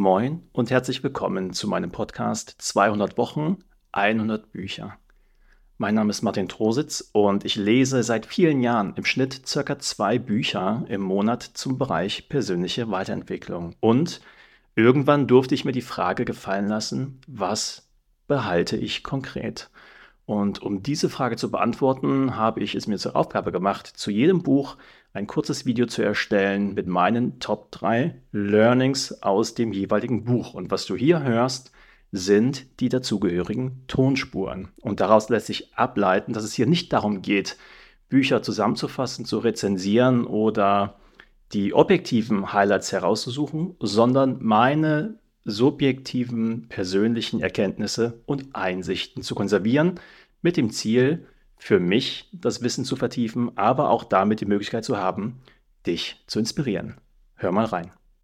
Moin und herzlich willkommen zu meinem Podcast 200 Wochen, 100 Bücher. Mein Name ist Martin Trositz und ich lese seit vielen Jahren im Schnitt circa zwei Bücher im Monat zum Bereich persönliche Weiterentwicklung. Und irgendwann durfte ich mir die Frage gefallen lassen, was behalte ich konkret? Und um diese Frage zu beantworten, habe ich es mir zur Aufgabe gemacht, zu jedem Buch ein kurzes Video zu erstellen mit meinen Top 3 Learnings aus dem jeweiligen Buch. Und was du hier hörst, sind die dazugehörigen Tonspuren. Und daraus lässt sich ableiten, dass es hier nicht darum geht, Bücher zusammenzufassen, zu rezensieren oder die objektiven Highlights herauszusuchen, sondern meine subjektiven persönlichen Erkenntnisse und Einsichten zu konservieren, mit dem Ziel, für mich das Wissen zu vertiefen, aber auch damit die Möglichkeit zu haben, dich zu inspirieren. Hör mal rein.